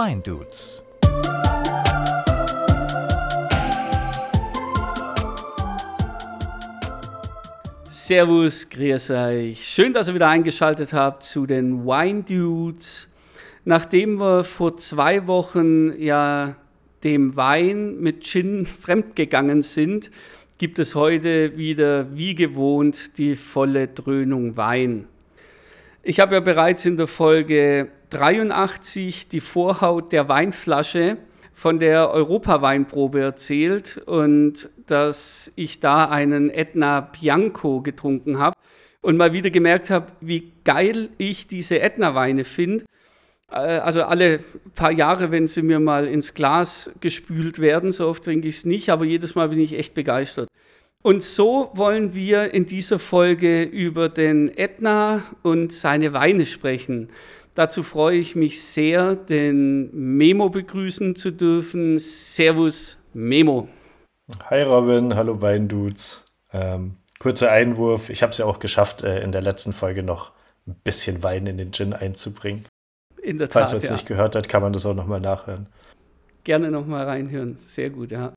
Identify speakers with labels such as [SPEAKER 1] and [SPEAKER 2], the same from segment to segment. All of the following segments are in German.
[SPEAKER 1] Wine Dudes.
[SPEAKER 2] Servus, grüß euch. Schön, dass ihr wieder eingeschaltet habt zu den Wine Dudes. Nachdem wir vor zwei Wochen ja dem Wein mit Gin fremdgegangen sind, gibt es heute wieder wie gewohnt die volle Dröhnung Wein. Ich habe ja bereits in der Folge 83 die Vorhaut der Weinflasche von der Europaweinprobe erzählt und dass ich da einen Etna Bianco getrunken habe und mal wieder gemerkt habe, wie geil ich diese Etna-Weine finde. Äh, also alle paar Jahre, wenn sie mir mal ins Glas gespült werden, so oft trinke ich es nicht, aber jedes Mal bin ich echt begeistert. Und so wollen wir in dieser Folge über den Etna und seine Weine sprechen. Dazu freue ich mich sehr, den Memo begrüßen zu dürfen. Servus, Memo.
[SPEAKER 3] Hi Robin, hallo Weindudes. Ähm, kurzer Einwurf, ich habe es ja auch geschafft, äh, in der letzten Folge noch ein bisschen Wein in den Gin einzubringen.
[SPEAKER 2] In der Tat,
[SPEAKER 3] Falls man es
[SPEAKER 2] ja.
[SPEAKER 3] nicht gehört hat, kann man das auch nochmal nachhören.
[SPEAKER 2] Gerne nochmal reinhören. Sehr gut, ja.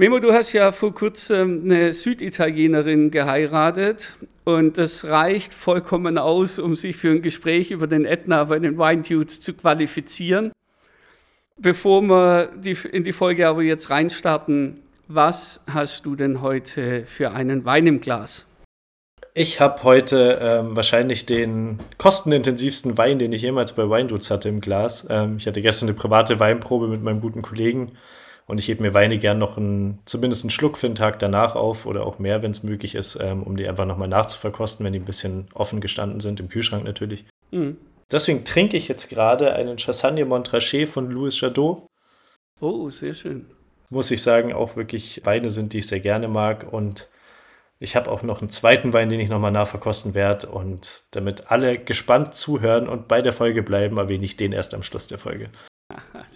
[SPEAKER 2] Memo, du hast ja vor kurzem eine Süditalienerin geheiratet und das reicht vollkommen aus, um sich für ein Gespräch über den Ätna bei den Wine Dudes zu qualifizieren. Bevor wir die, in die Folge aber jetzt reinstarten, was hast du denn heute für einen Wein im Glas?
[SPEAKER 3] Ich habe heute ähm, wahrscheinlich den kostenintensivsten Wein, den ich jemals bei Weindudes hatte im Glas. Ähm, ich hatte gestern eine private Weinprobe mit meinem guten Kollegen und ich hebe mir Weine gern noch einen, zumindest einen Schluck für den Tag danach auf oder auch mehr, wenn es möglich ist, ähm, um die einfach nochmal nachzuverkosten, wenn die ein bisschen offen gestanden sind, im Kühlschrank natürlich.
[SPEAKER 2] Mhm.
[SPEAKER 3] Deswegen trinke ich jetzt gerade einen Chassagne Montrachet von Louis Jadot.
[SPEAKER 2] Oh, sehr schön.
[SPEAKER 3] Muss ich sagen, auch wirklich Weine sind, die ich sehr gerne mag. Und ich habe auch noch einen zweiten Wein, den ich nochmal nachverkosten werde. Und damit alle gespannt zuhören und bei der Folge bleiben, erwähne ich den erst am Schluss der Folge.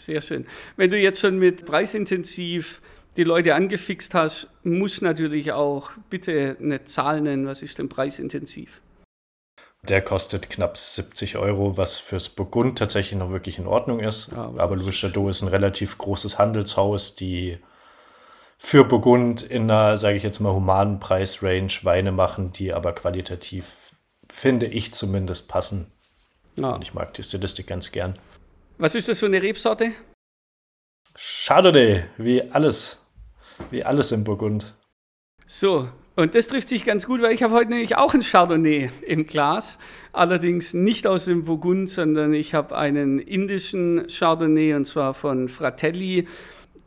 [SPEAKER 2] Sehr schön. Wenn du jetzt schon mit preisintensiv die Leute angefixt hast, muss natürlich auch bitte eine Zahl nennen. Was ist denn preisintensiv?
[SPEAKER 3] Der kostet knapp 70 Euro, was fürs Burgund tatsächlich noch wirklich in Ordnung ist.
[SPEAKER 2] Ja,
[SPEAKER 3] aber
[SPEAKER 2] aber
[SPEAKER 3] Louis Jadot ist ein relativ großes Handelshaus, die für Burgund in einer, sage ich jetzt mal, humanen Preisrange Weine machen, die aber qualitativ, finde ich zumindest, passen.
[SPEAKER 2] Ja.
[SPEAKER 3] Und ich mag die Stilistik ganz gern.
[SPEAKER 2] Was ist das für eine Rebsorte?
[SPEAKER 3] Chardonnay, wie alles. Wie alles im Burgund.
[SPEAKER 2] So, und das trifft sich ganz gut, weil ich habe heute nämlich auch ein Chardonnay im Glas. Allerdings nicht aus dem Burgund, sondern ich habe einen indischen Chardonnay und zwar von Fratelli.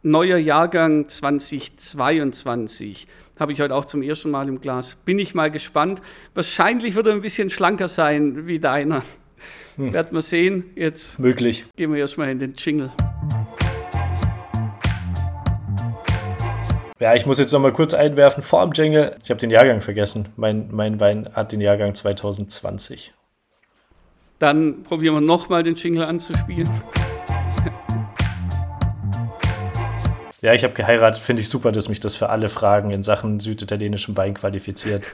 [SPEAKER 2] Neuer Jahrgang 2022. Habe ich heute auch zum ersten Mal im Glas. Bin ich mal gespannt. Wahrscheinlich wird er ein bisschen schlanker sein wie deiner.
[SPEAKER 3] Hm.
[SPEAKER 2] Werden wir sehen. Jetzt
[SPEAKER 3] Möglich.
[SPEAKER 2] gehen wir erstmal in den Jingle.
[SPEAKER 3] Ja, ich muss jetzt noch mal kurz einwerfen vor dem Jingle. Ich habe den Jahrgang vergessen. Mein, mein Wein hat den Jahrgang 2020.
[SPEAKER 2] Dann probieren wir nochmal den Jingle anzuspielen.
[SPEAKER 3] Ja, ich habe geheiratet. Finde ich super, dass mich das für alle Fragen in Sachen süditalienischem Wein qualifiziert.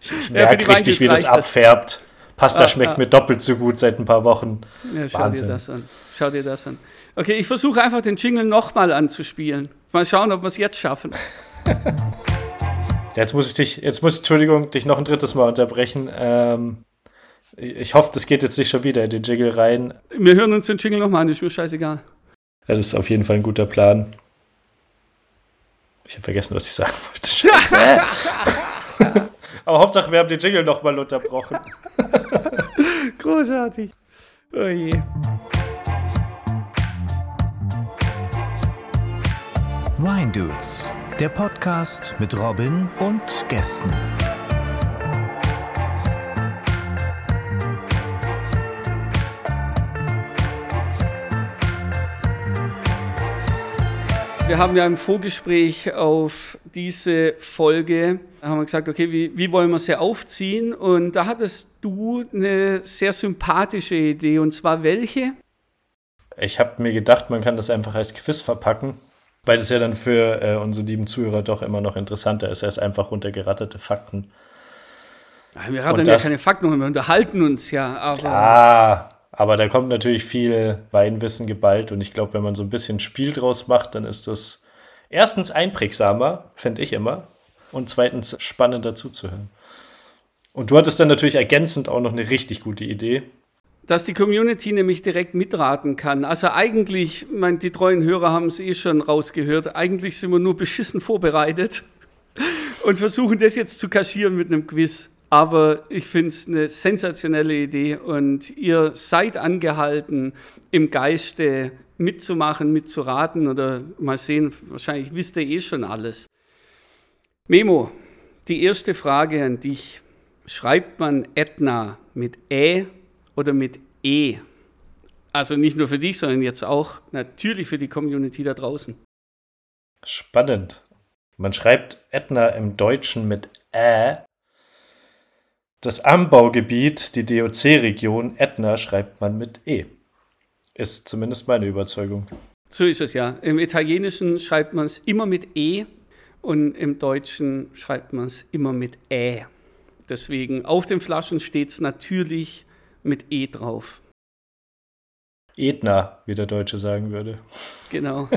[SPEAKER 3] Ich, ich
[SPEAKER 2] Ja,
[SPEAKER 3] merke richtig, wie das. abfärbt. Pasta
[SPEAKER 2] Ah,
[SPEAKER 3] schmeckt
[SPEAKER 2] ah.
[SPEAKER 3] mir doppelt so gut seit ein paar Wochen.
[SPEAKER 2] Ja, schau
[SPEAKER 3] Wahnsinn.
[SPEAKER 2] dir das an. Schau dir das an. Okay, ich versuche einfach den Jingle nochmal anzuspielen. Mal schauen, ob wir es jetzt schaffen.
[SPEAKER 3] Jetzt muss ich dich, jetzt muss, Entschuldigung, dich noch ein drittes Mal unterbrechen. Ähm, ich hoffe, das geht jetzt nicht schon wieder in den Jingle rein.
[SPEAKER 2] Wir hören uns den Jingle nochmal an, ist mir scheißegal.
[SPEAKER 3] Ja, das ist auf jeden Fall ein guter Plan. Ich habe vergessen, was ich sagen wollte. Scheiße. Aber Hauptsache, wir haben den Jingle nochmal unterbrochen.
[SPEAKER 2] Großartig. Oh je.
[SPEAKER 1] Wine Dudes, der Podcast mit Robin und Gästen.
[SPEAKER 2] Wir haben ja im Vorgespräch auf diese Folge haben wir gesagt, okay, wie, wie wollen wir sie aufziehen? Und da hattest du eine sehr sympathische Idee. Und zwar welche?
[SPEAKER 3] Ich habe mir gedacht, man kann das einfach als Quiz verpacken, weil das ja dann für äh, unsere lieben Zuhörer doch immer noch interessanter ist als einfach runtergeratterte Fakten.
[SPEAKER 2] Ja, Wir hatten
[SPEAKER 3] Und
[SPEAKER 2] ja keine Fakten, wir unterhalten uns ja. Aber
[SPEAKER 3] Ah, Aber da kommt natürlich viel Weinwissen geballt und ich glaube, wenn man so ein bisschen Spiel draus macht, dann ist das erstens einprägsamer, finde ich immer, und zweitens spannender zuzuhören. Und du hattest dann natürlich ergänzend auch noch eine richtig gute Idee.
[SPEAKER 2] Dass die Community nämlich direkt mitraten kann. Also eigentlich, mein, die treuen Hörer haben es eh schon rausgehört, eigentlich sind wir nur beschissen vorbereitet und versuchen das jetzt zu kaschieren mit einem Quiz. Aber ich finde es eine sensationelle Idee und ihr seid angehalten, im Geiste mitzumachen, mitzuraten oder mal sehen, wahrscheinlich wisst ihr eh schon alles. Memo, die erste Frage an dich. Schreibt man Ätna mit Ä oder mit E? Also nicht nur für dich, sondern jetzt auch natürlich für die Community da draußen.
[SPEAKER 3] Spannend. Man schreibt Ätna im Deutschen mit Ä das Anbaugebiet, die DOC-Region Ätna, schreibt man mit E. Ist zumindest meine Überzeugung.
[SPEAKER 2] So ist es ja. Im Italienischen schreibt man es immer mit E und im Deutschen schreibt man es immer mit Ä. Deswegen auf den Flaschen steht es natürlich mit E drauf.
[SPEAKER 3] Edna, wie der Deutsche sagen würde.
[SPEAKER 2] Genau.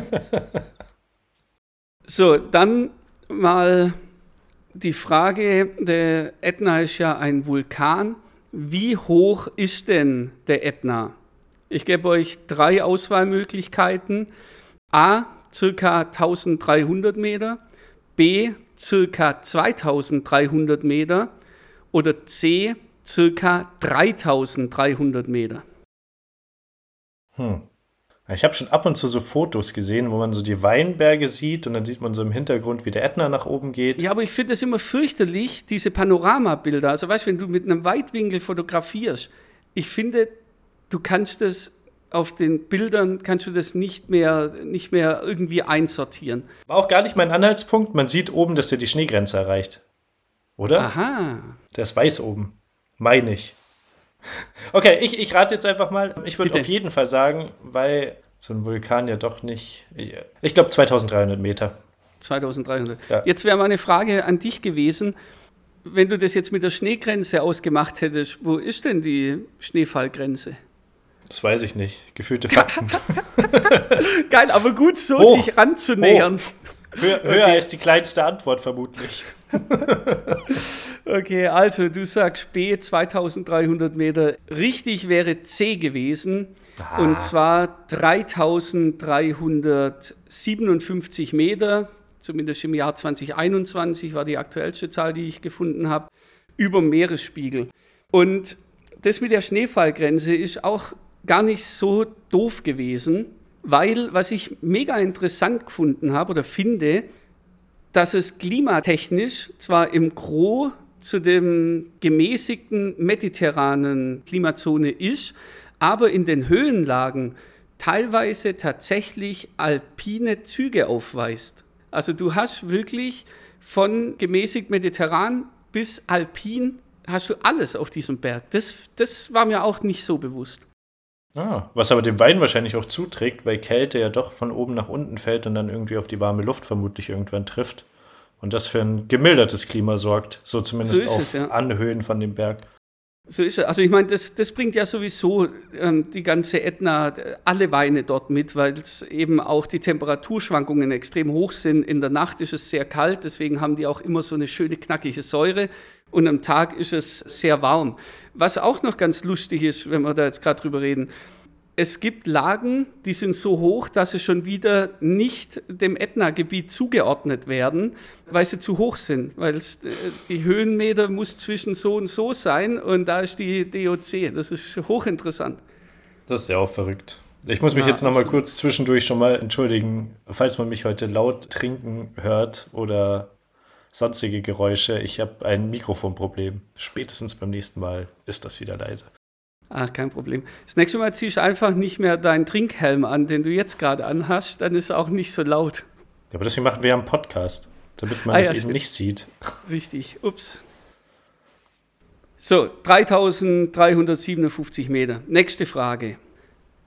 [SPEAKER 2] so, dann mal die Frage, der Ätna ist ja ein Vulkan. Wie hoch ist denn der Ätna? Ich gebe euch drei Auswahlmöglichkeiten. A, circa 1300 Meter. B, circa 2300 Meter. Oder C, circa 3300 Meter.
[SPEAKER 3] Hm. Ich habe schon ab und zu so Fotos gesehen, wo man so die Weinberge sieht und dann sieht man so im Hintergrund, wie der Ätna nach oben geht.
[SPEAKER 2] Ja, aber ich finde es immer fürchterlich, diese Panoramabilder. Also weißt du, wenn du mit einem Weitwinkel fotografierst, ich finde, du kannst das auf den Bildern kannst du das nicht mehr, nicht mehr irgendwie einsortieren.
[SPEAKER 3] War auch gar nicht mein Anhaltspunkt. Man sieht oben, dass der die Schneegrenze erreicht. Oder?
[SPEAKER 2] Aha.
[SPEAKER 3] Der ist weiß oben. Meine ich. Okay, ich, ich rate jetzt einfach mal. Ich würde auf jeden Fall sagen, weil so ein Vulkan ja doch nicht. Ich, ich glaube 2300 Meter.
[SPEAKER 2] 2300. Ja. Jetzt wäre meine Frage an dich gewesen. Wenn du das jetzt mit der Schneegrenze ausgemacht hättest, wo ist denn die Schneefallgrenze?
[SPEAKER 3] Das weiß ich nicht. Gefühlte Fakten.
[SPEAKER 2] Geil, aber gut, so Hoch. sich ranzunähern.
[SPEAKER 3] Hoch. Höher, höher okay. ist die kleinste Antwort vermutlich.
[SPEAKER 2] Okay, also du sagst B 2300 Meter. Richtig wäre C gewesen. Ah. Und zwar 3357 Meter, zumindest im Jahr 2021 war die aktuellste Zahl, die ich gefunden habe, über Meeresspiegel. Und das mit der Schneefallgrenze ist auch gar nicht so doof gewesen, weil was ich mega interessant gefunden habe oder finde, dass es klimatechnisch zwar im Gro zu dem gemäßigten mediterranen Klimazone ist, aber in den Höhenlagen teilweise tatsächlich alpine Züge aufweist. Also du hast wirklich von gemäßigt mediterran bis alpin hast du alles auf diesem Berg. Das, das war mir auch nicht so bewusst.
[SPEAKER 3] Ah, was aber dem Wein wahrscheinlich auch zuträgt, weil Kälte ja doch von oben nach unten fällt und dann irgendwie auf die warme Luft vermutlich irgendwann trifft. Und das für ein gemildertes Klima sorgt, so zumindest so auf es, ja. Anhöhen von dem Berg.
[SPEAKER 2] So ist es. Also ich meine, das, das bringt ja sowieso ähm, die ganze Ätna, alle Weine dort mit, weil es eben auch die Temperaturschwankungen extrem hoch sind. In der Nacht ist es sehr kalt, deswegen haben die auch immer so eine schöne knackige Säure. Und am Tag ist es sehr warm. Was auch noch ganz lustig ist, wenn wir da jetzt gerade drüber reden, es gibt Lagen, die sind so hoch, dass sie schon wieder nicht dem Ätna-Gebiet zugeordnet werden, weil sie zu hoch sind. Weil es, äh, die Höhenmeter muss zwischen so und so sein und da ist die DOC. Das ist hochinteressant.
[SPEAKER 3] Das ist ja auch verrückt. Ich muss mich ja, jetzt noch mal kurz zwischendurch schon mal entschuldigen, falls man mich heute laut trinken hört oder sonstige Geräusche. Ich habe ein Mikrofonproblem. Spätestens beim nächsten Mal ist das wieder leise.
[SPEAKER 2] Ach, kein Problem. Das nächste Mal ziehst du einfach nicht mehr deinen Trinkhelm an, den du jetzt gerade anhast, dann ist es auch nicht so laut.
[SPEAKER 3] Ja, aber deswegen machen wir ja einen Podcast, damit man ah, das ja, eben stimmt. nicht sieht.
[SPEAKER 2] Richtig, ups. So, 3357 Meter. Nächste Frage.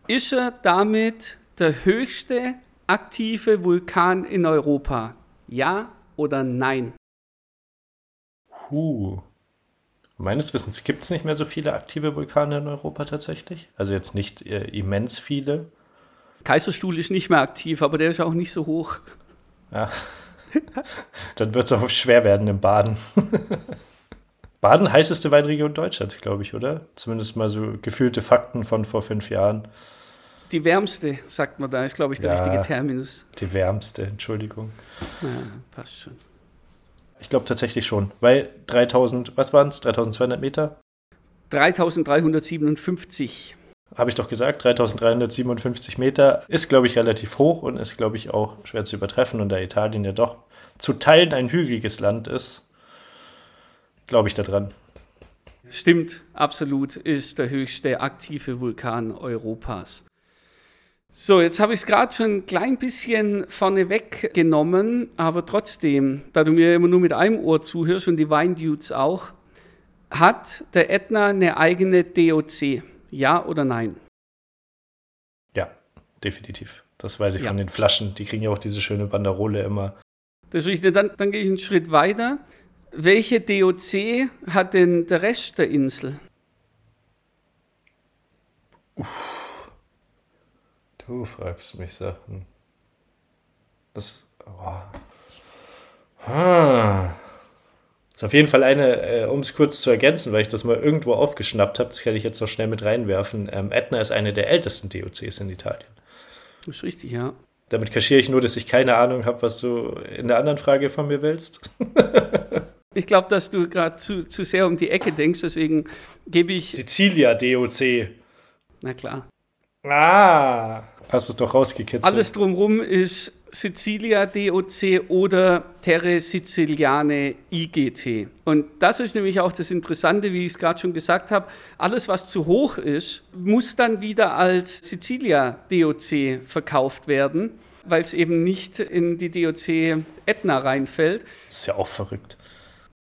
[SPEAKER 2] Ist er damit der höchste aktive Vulkan in Europa? Ja oder nein?
[SPEAKER 3] Huh. Meines Wissens gibt es nicht mehr so viele aktive Vulkane in Europa tatsächlich. Also jetzt nicht äh, immens viele.
[SPEAKER 2] Kaiserstuhl ist nicht mehr aktiv, aber der ist auch nicht so hoch.
[SPEAKER 3] Ja. Dann wird es auch schwer werden im Baden. Baden heißeste Weinregion Deutschlands, glaube ich, oder? Zumindest mal so gefühlte Fakten von vor fünf Jahren.
[SPEAKER 2] Die wärmste, sagt man da, ist, glaube ich, der ja, richtige Terminus.
[SPEAKER 3] Die wärmste, Entschuldigung.
[SPEAKER 2] Ja, passt schon.
[SPEAKER 3] Ich glaube tatsächlich schon, weil 3000, was waren es, 3200 Meter?
[SPEAKER 2] 3357.
[SPEAKER 3] Habe ich doch gesagt, 3357 Meter ist, glaube ich, relativ hoch und ist, glaube ich, auch schwer zu übertreffen. Und da Italien ja doch zu Teilen ein hügeliges Land ist, glaube ich daran.
[SPEAKER 2] Stimmt, absolut, ist der höchste aktive Vulkan Europas. So, jetzt habe ich es gerade schon ein klein bisschen vorneweg genommen, aber trotzdem, da du mir immer nur mit einem Ohr zuhörst und die Weindudes auch, hat der Ätna eine eigene DOC? Ja oder nein?
[SPEAKER 3] Ja, definitiv. Das weiß ich ja. von den Flaschen. Die kriegen ja auch diese schöne Banderole immer.
[SPEAKER 2] Das ist richtig. Dann, dann gehe ich einen Schritt weiter. Welche DOC hat denn der Rest der Insel?
[SPEAKER 3] Uff. Du fragst mich Sachen. Das. Oh. Ah. Ist auf jeden Fall eine, äh, um es kurz zu ergänzen, weil ich das mal irgendwo aufgeschnappt habe, das kann ich jetzt noch schnell mit reinwerfen. Ähm, Ätna ist eine der ältesten DOCs in Italien.
[SPEAKER 2] Das ist richtig, ja.
[SPEAKER 3] Damit kaschiere ich nur, dass ich keine Ahnung habe, was du in der anderen Frage von mir willst.
[SPEAKER 2] ich glaube, dass du gerade zu, zu sehr um die Ecke denkst, deswegen gebe ich.
[SPEAKER 3] Sizilia DOC.
[SPEAKER 2] Na klar.
[SPEAKER 3] Ah, hast es doch rausgekitzelt.
[SPEAKER 2] Alles drumherum ist Sicilia DOC oder Terre Siciliane IGT. Und das ist nämlich auch das Interessante, wie ich es gerade schon gesagt habe. Alles, was zu hoch ist, muss dann wieder als Sicilia DOC verkauft werden, weil es eben nicht in die DOC Etna reinfällt.
[SPEAKER 3] Ist ja auch verrückt.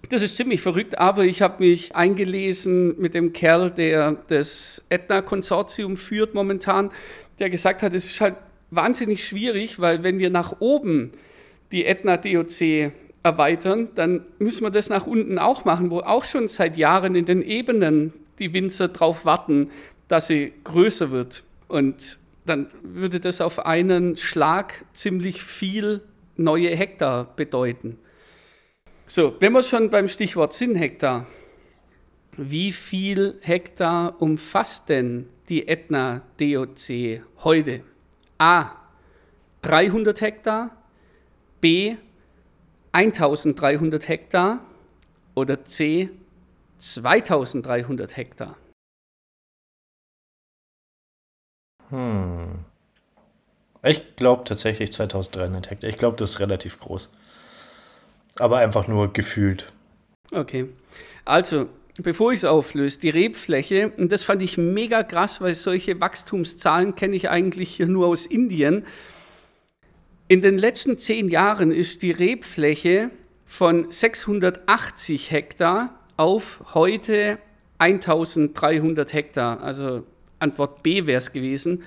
[SPEAKER 2] Das ist ziemlich verrückt, aber ich habe mich eingelesen mit dem Kerl, der das Etna-Konsortium führt momentan, der gesagt hat, es ist halt wahnsinnig schwierig, weil wenn wir nach oben die Etna-DOC erweitern, dann müssen wir das nach unten auch machen, wo auch schon seit Jahren in den Ebenen die Winzer darauf warten, dass sie größer wird. Und dann würde das auf einen Schlag ziemlich viel neue Hektar bedeuten. So, wenn wir schon beim Stichwort sind Hektar, wie viel Hektar umfasst denn die Etna DOC heute? A. 300 Hektar, B. 1300 Hektar oder C. 2300 Hektar?
[SPEAKER 3] Hm. Ich glaube tatsächlich 2300 Hektar. Ich glaube, das ist relativ groß aber einfach nur gefühlt.
[SPEAKER 2] Okay. Also, bevor ich es auflöse, die Rebfläche, und das fand ich mega krass, weil solche Wachstumszahlen kenne ich eigentlich hier nur aus Indien. In den letzten zehn Jahren ist die Rebfläche von 680 Hektar auf heute 1300 Hektar, also Antwort B wäre es gewesen,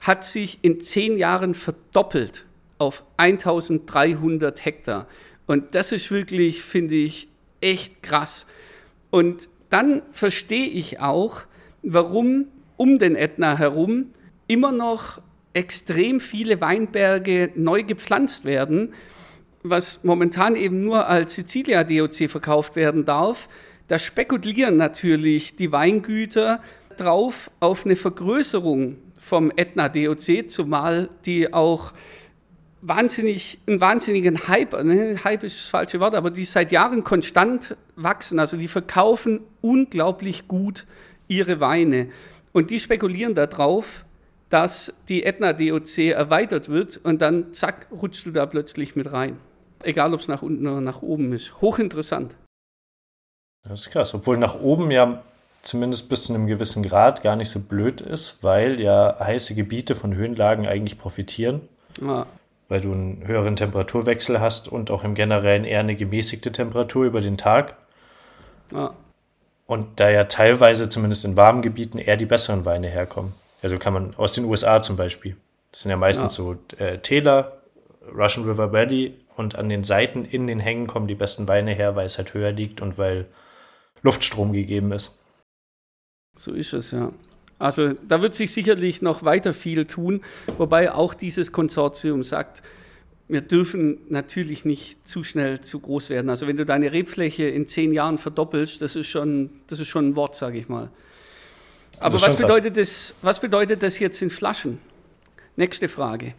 [SPEAKER 2] hat sich in zehn Jahren verdoppelt auf 1300 Hektar. Und das ist wirklich, finde ich, echt krass. Und dann verstehe ich auch, warum um den Ätna herum immer noch extrem viele Weinberge neu gepflanzt werden, was momentan eben nur als Sicilia DOC verkauft werden darf. Da spekulieren natürlich die Weingüter drauf auf eine Vergrößerung vom Ätna DOC, zumal die auch wahnsinnig, einen wahnsinnigen Hype, ne, Hype ist das falsche Wort, aber die seit Jahren konstant wachsen. Also die verkaufen unglaublich gut ihre Weine. Und die spekulieren darauf, dass die Etna DOC erweitert wird und dann zack, rutschst du da plötzlich mit rein. Egal, ob es nach unten oder nach oben ist. Hochinteressant.
[SPEAKER 3] Das ist krass, obwohl nach oben ja zumindest bis zu einem gewissen Grad gar nicht so blöd ist, weil ja heiße Gebiete von Höhenlagen eigentlich profitieren. Ja weil du einen höheren Temperaturwechsel hast und auch im Generellen eher eine gemäßigte Temperatur über den Tag. Ja. Und da ja teilweise, zumindest in warmen Gebieten, eher die besseren Weine herkommen. Also kann man aus den USA zum Beispiel. Das sind ja meistens ja. so äh, Täler, Russian River Valley und an den Seiten in den Hängen kommen die besten Weine her, weil es halt höher liegt und weil Luftstrom gegeben ist.
[SPEAKER 2] So ist es, ja. Also da wird sich sicherlich noch weiter viel tun, wobei auch dieses Konsortium sagt, wir dürfen natürlich nicht zu schnell zu groß werden. Also wenn du deine Rebfläche in zehn Jahren verdoppelst, das ist schon, das ist schon ein Wort, sage ich mal. Aber was bedeutet, das, was bedeutet das jetzt in Flaschen? Nächste Frage.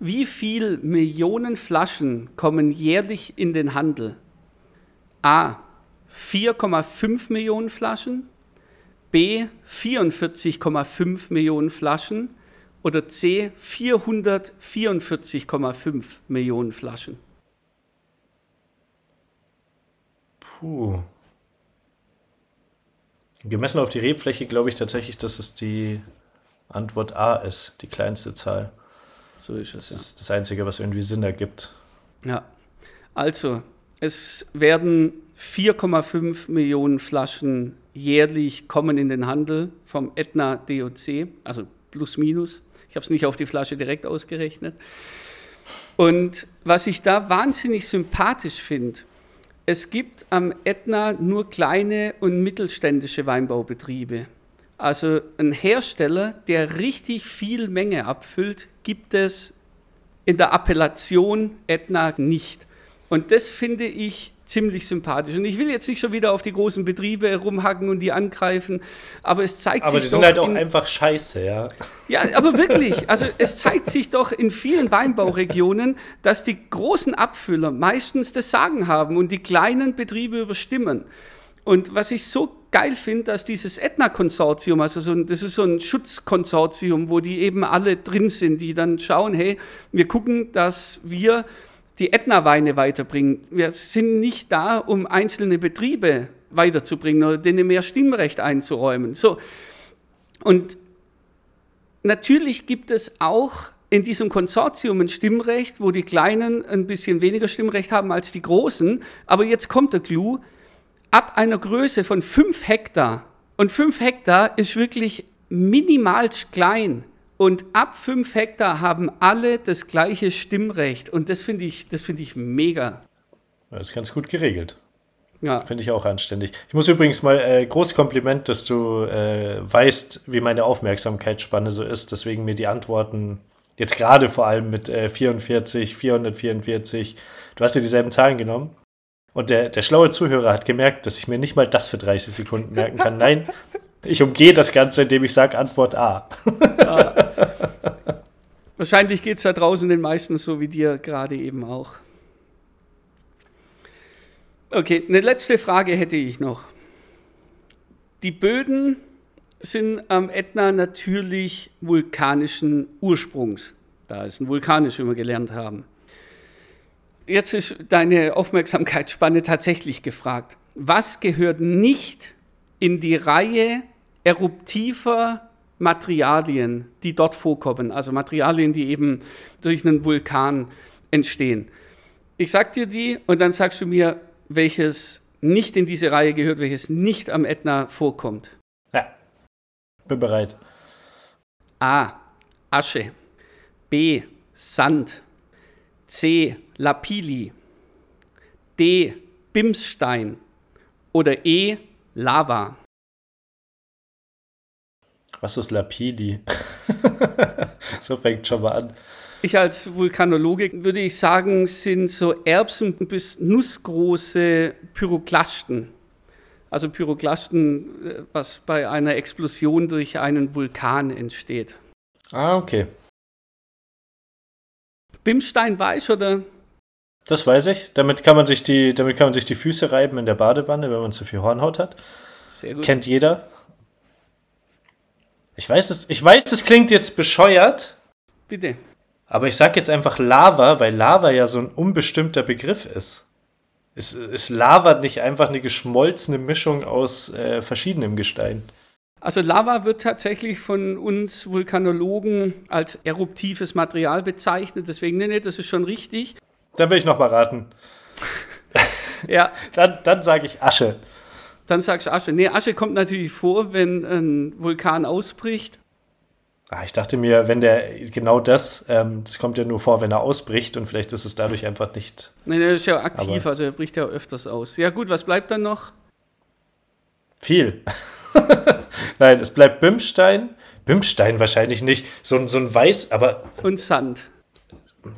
[SPEAKER 2] Wie viele Millionen Flaschen kommen jährlich in den Handel? A. 4,5 Millionen Flaschen, B 44,5 Millionen Flaschen oder C 444,5 Millionen Flaschen?
[SPEAKER 3] Puh. Gemessen auf die Rebfläche glaube ich tatsächlich, dass es die Antwort A ist, die kleinste Zahl.
[SPEAKER 2] So ist es.
[SPEAKER 3] Das ja. ist das Einzige, was irgendwie Sinn ergibt.
[SPEAKER 2] Ja. Also, es werden 4,5 Millionen Flaschen jährlich kommen in den Handel vom Etna DOC, also plus minus. Ich habe es nicht auf die Flasche direkt ausgerechnet. Und was ich da wahnsinnig sympathisch finde, es gibt am Etna nur kleine und mittelständische Weinbaubetriebe. Also ein Hersteller, der richtig viel Menge abfüllt, gibt es in der Appellation Etna nicht. Und das finde ich ziemlich sympathisch. Und ich will jetzt nicht schon wieder auf die großen Betriebe rumhacken und die angreifen, aber es zeigt
[SPEAKER 3] aber
[SPEAKER 2] sich
[SPEAKER 3] doch.
[SPEAKER 2] Aber
[SPEAKER 3] die sind halt auch einfach scheiße, ja.
[SPEAKER 2] Ja, aber wirklich. Also es zeigt sich doch in vielen Weinbauregionen, dass die großen Abfüller meistens das Sagen haben und die kleinen Betriebe überstimmen. Und was ich so geil finde, dass dieses Etna-Konsortium, also so ein, das ist so ein Schutzkonsortium, wo die eben alle drin sind, die dann schauen, hey, wir gucken, dass wir die Ätna-Weine weiterbringen. Wir sind nicht da, um einzelne Betriebe weiterzubringen oder denen mehr Stimmrecht einzuräumen. So. Und natürlich gibt es auch in diesem Konsortium ein Stimmrecht, wo die Kleinen ein bisschen weniger Stimmrecht haben als die Großen. Aber jetzt kommt der Clou. Ab einer Größe von 5 Hektar, und 5 Hektar ist wirklich minimal klein, und ab 5 Hektar haben alle das gleiche Stimmrecht. Und das finde ich, find ich mega.
[SPEAKER 3] Das ist ganz gut geregelt.
[SPEAKER 2] Ja.
[SPEAKER 3] Finde ich auch anständig. Ich muss übrigens mal äh, großes Kompliment, dass du äh, weißt, wie meine Aufmerksamkeitsspanne so ist, deswegen mir die Antworten jetzt gerade vor allem mit äh, 44, 444, du hast dir dieselben Zahlen genommen. Und der, der schlaue Zuhörer hat gemerkt, dass ich mir nicht mal das für 30 Sekunden merken kann. Nein, ich umgehe das Ganze, indem ich sage Antwort A. Ja.
[SPEAKER 2] Wahrscheinlich geht es da draußen den meisten so wie dir gerade eben auch. Okay, eine letzte Frage hätte ich noch. Die Böden sind am Ätna natürlich vulkanischen Ursprungs. Da ist ein vulkanisch, wie wir gelernt haben. Jetzt ist deine Aufmerksamkeitsspanne tatsächlich gefragt. Was gehört nicht in die Reihe eruptiver Materialien, die dort vorkommen, also Materialien, die eben durch einen Vulkan entstehen. Ich sag dir die und dann sagst du mir, welches nicht in diese Reihe gehört, welches nicht am Ätna vorkommt.
[SPEAKER 3] Ja, bin bereit.
[SPEAKER 2] A. Asche. B. Sand. C. Lapili. D. Bimsstein. Oder E. Lava.
[SPEAKER 3] Was ist Lapidi? so fängt schon mal an.
[SPEAKER 2] Ich als Vulkanologe würde ich sagen, sind so Erbsen bis nussgroße Pyroklasten. Also Pyroklasten, äh, was bei einer Explosion durch einen Vulkan entsteht.
[SPEAKER 3] Ah, okay.
[SPEAKER 2] Bimstein weiß oder?
[SPEAKER 3] Das weiß ich. Damit kann man sich die, damit kann man sich die Füße reiben in der Badewanne, wenn man zu viel Hornhaut hat. Sehr gut. Kennt jeder. Ich weiß, es, ich weiß, es klingt jetzt bescheuert.
[SPEAKER 2] Bitte.
[SPEAKER 3] Aber ich sag jetzt einfach Lava, weil Lava ja so ein unbestimmter Begriff ist. Ist, ist Lava nicht einfach eine geschmolzene Mischung aus äh, verschiedenem Gestein?
[SPEAKER 2] Also Lava wird tatsächlich von uns Vulkanologen als eruptives Material bezeichnet. Deswegen, nee, nee, das ist schon richtig.
[SPEAKER 3] Dann will ich noch mal raten.
[SPEAKER 2] ja.
[SPEAKER 3] Dann, dann sage ich Asche.
[SPEAKER 2] Dann sagst du Asche. Nee, Asche kommt natürlich vor, wenn ein Vulkan ausbricht.
[SPEAKER 3] Ah, ich dachte mir, wenn der genau das, ähm, das kommt ja nur vor, wenn er ausbricht und vielleicht ist es dadurch einfach nicht.
[SPEAKER 2] Nee, der ist ja aktiv, also er bricht ja öfters aus. Ja, gut, was bleibt dann noch?
[SPEAKER 3] Viel. Nein, es bleibt Bimstein. Bimstein wahrscheinlich nicht. So, so ein Weiß, aber.
[SPEAKER 2] Und Sand.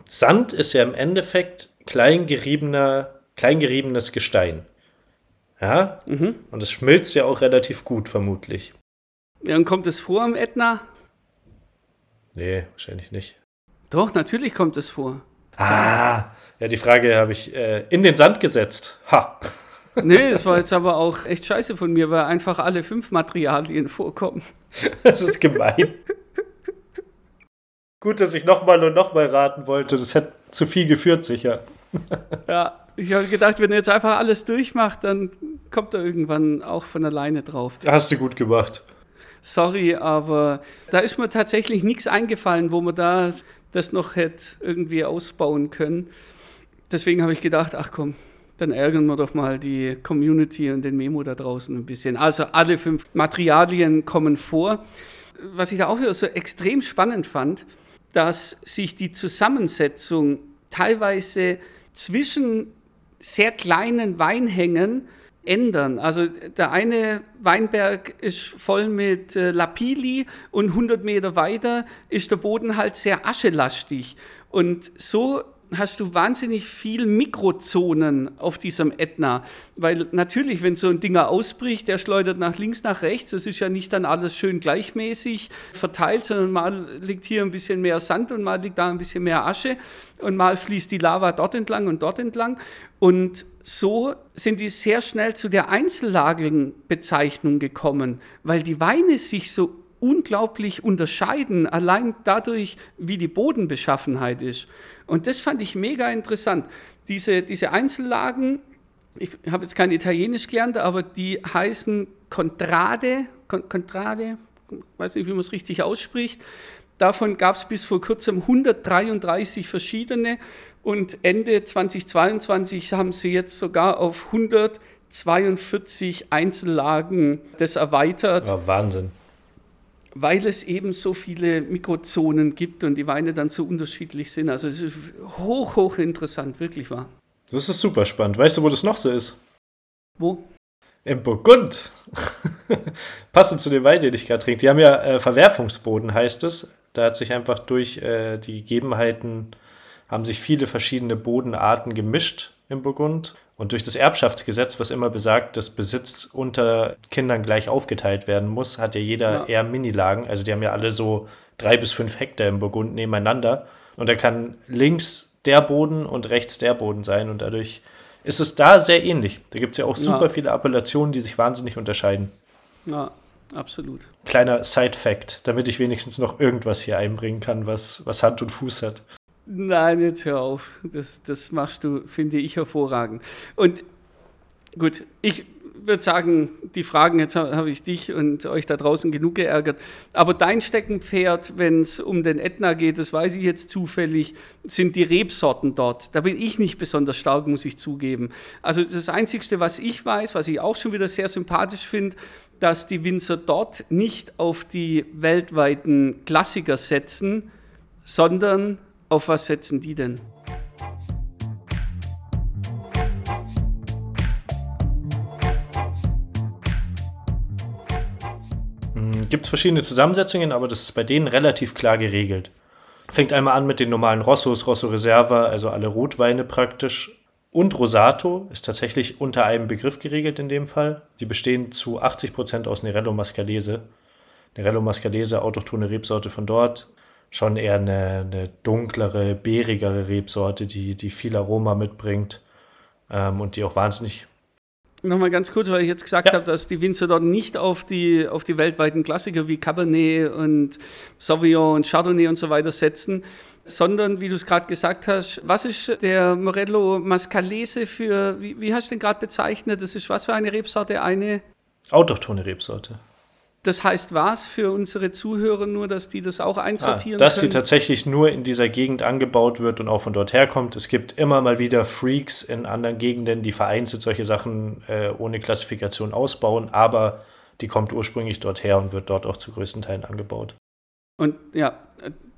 [SPEAKER 3] Sand ist ja im Endeffekt kleingeriebener, kleingeriebenes Gestein. Ja? Mhm. Und es schmilzt ja auch relativ gut, vermutlich.
[SPEAKER 2] Ja, und kommt es vor am Ätna?
[SPEAKER 3] Nee, wahrscheinlich nicht.
[SPEAKER 2] Doch, natürlich kommt es vor.
[SPEAKER 3] Ah, ja, die Frage habe ich äh, in den Sand gesetzt. Ha.
[SPEAKER 2] Nee, das war jetzt aber auch echt scheiße von mir, weil einfach alle fünf Materialien vorkommen.
[SPEAKER 3] Das ist gemein. Gut, dass ich nochmal und nochmal raten wollte. Das hätte zu viel geführt, sicher.
[SPEAKER 2] Ja, ich habe gedacht, wenn er jetzt einfach alles durchmacht, dann kommt er irgendwann auch von alleine drauf.
[SPEAKER 3] Hast du gut gemacht.
[SPEAKER 2] Sorry, aber da ist mir tatsächlich nichts eingefallen, wo man da das noch hätte irgendwie ausbauen können. Deswegen habe ich gedacht, ach komm, dann ärgern wir doch mal die Community und den Memo da draußen ein bisschen. Also alle fünf Materialien kommen vor. Was ich da auch wieder so extrem spannend fand, dass sich die Zusammensetzung teilweise zwischen sehr kleinen Weinhängen ändern. Also der eine Weinberg ist voll mit äh, Lapilli und 100 Meter weiter ist der Boden halt sehr aschelastig. Und so hast du wahnsinnig viel Mikrozonen auf diesem Ätna. Weil natürlich, wenn so ein Dinger ausbricht, der schleudert nach links, nach rechts. Das ist ja nicht dann alles schön gleichmäßig verteilt, sondern mal liegt hier ein bisschen mehr Sand und mal liegt da ein bisschen mehr Asche und mal fließt die Lava dort entlang und dort entlang. Und so sind die sehr schnell zu der Einzellagenbezeichnung gekommen, weil die Weine sich so unglaublich unterscheiden, allein dadurch, wie die Bodenbeschaffenheit ist. Und das fand ich mega interessant. Diese, diese Einzellagen, ich habe jetzt kein Italienisch gelernt, aber die heißen Contrade, Contrade, weiß nicht, wie man es richtig ausspricht. Davon gab es bis vor kurzem 133 verschiedene und Ende 2022 haben sie jetzt sogar auf 142 Einzellagen das erweitert.
[SPEAKER 3] Ja, Wahnsinn
[SPEAKER 2] weil es eben so viele Mikrozonen gibt und die Weine dann so unterschiedlich sind. Also es ist hoch, hoch interessant, wirklich wahr.
[SPEAKER 3] Das ist super spannend. Weißt du, wo das noch so ist?
[SPEAKER 2] Wo?
[SPEAKER 3] Im Burgund. Passend zu dem Wein, den ich gerade trinke. Die haben ja äh, Verwerfungsboden, heißt es. Da hat sich einfach durch äh, die Gegebenheiten, haben sich viele verschiedene Bodenarten gemischt im Burgund. Und durch das Erbschaftsgesetz, was immer besagt, dass Besitz unter Kindern gleich aufgeteilt werden muss, hat ja jeder ja. eher Minilagen. Also die haben ja alle so drei bis fünf Hektar im Burgund nebeneinander. Und da kann links der Boden und rechts der Boden sein. Und dadurch ist es da sehr ähnlich. Da gibt es ja auch super ja. viele Appellationen, die sich wahnsinnig unterscheiden.
[SPEAKER 2] Ja, absolut.
[SPEAKER 3] Kleiner Side-Fact, damit ich wenigstens noch irgendwas hier einbringen kann, was, was Hand und Fuß hat.
[SPEAKER 2] Nein, jetzt hör auf. Das, das machst du, finde ich, hervorragend. Und gut, ich würde sagen, die Fragen, jetzt habe ich dich und euch da draußen genug geärgert. Aber dein Steckenpferd, wenn es um den Ätna geht, das weiß ich jetzt zufällig, sind die Rebsorten dort. Da bin ich nicht besonders stark, muss ich zugeben. Also das Einzige, was ich weiß, was ich auch schon wieder sehr sympathisch finde, dass die Winzer dort nicht auf die weltweiten Klassiker setzen, sondern auf was setzen die denn?
[SPEAKER 3] Hm, Gibt es verschiedene Zusammensetzungen, aber das ist bei denen relativ klar geregelt. Fängt einmal an mit den normalen Rossos, Rosso Reserva, also alle Rotweine praktisch. Und Rosato ist tatsächlich unter einem Begriff geregelt in dem Fall. Die bestehen zu 80 Prozent aus Nerello Mascalese. Nerello Mascalese, autochtone Rebsorte von dort, schon eher eine, eine dunklere, beerigere Rebsorte, die, die viel Aroma mitbringt ähm, und die auch wahnsinnig.
[SPEAKER 2] Nochmal ganz kurz, weil ich jetzt gesagt ja. habe, dass die Winzer dort nicht auf die, auf die weltweiten Klassiker wie Cabernet und Sauvignon und Chardonnay und so weiter setzen, sondern, wie du es gerade gesagt hast, was ist der Morello Mascalese für, wie, wie hast du den gerade bezeichnet? Das ist was für eine Rebsorte? Eine
[SPEAKER 3] autochtone Rebsorte.
[SPEAKER 2] Das heißt was für unsere Zuhörer nur, dass die das auch einsortieren
[SPEAKER 3] ah, dass können? sie tatsächlich nur in dieser Gegend angebaut wird und auch von dort herkommt. Es gibt immer mal wieder Freaks in anderen Gegenden, die vereinzelt solche Sachen äh, ohne Klassifikation ausbauen, aber die kommt ursprünglich dort her und wird dort auch zu größten Teilen angebaut.
[SPEAKER 2] Und ja,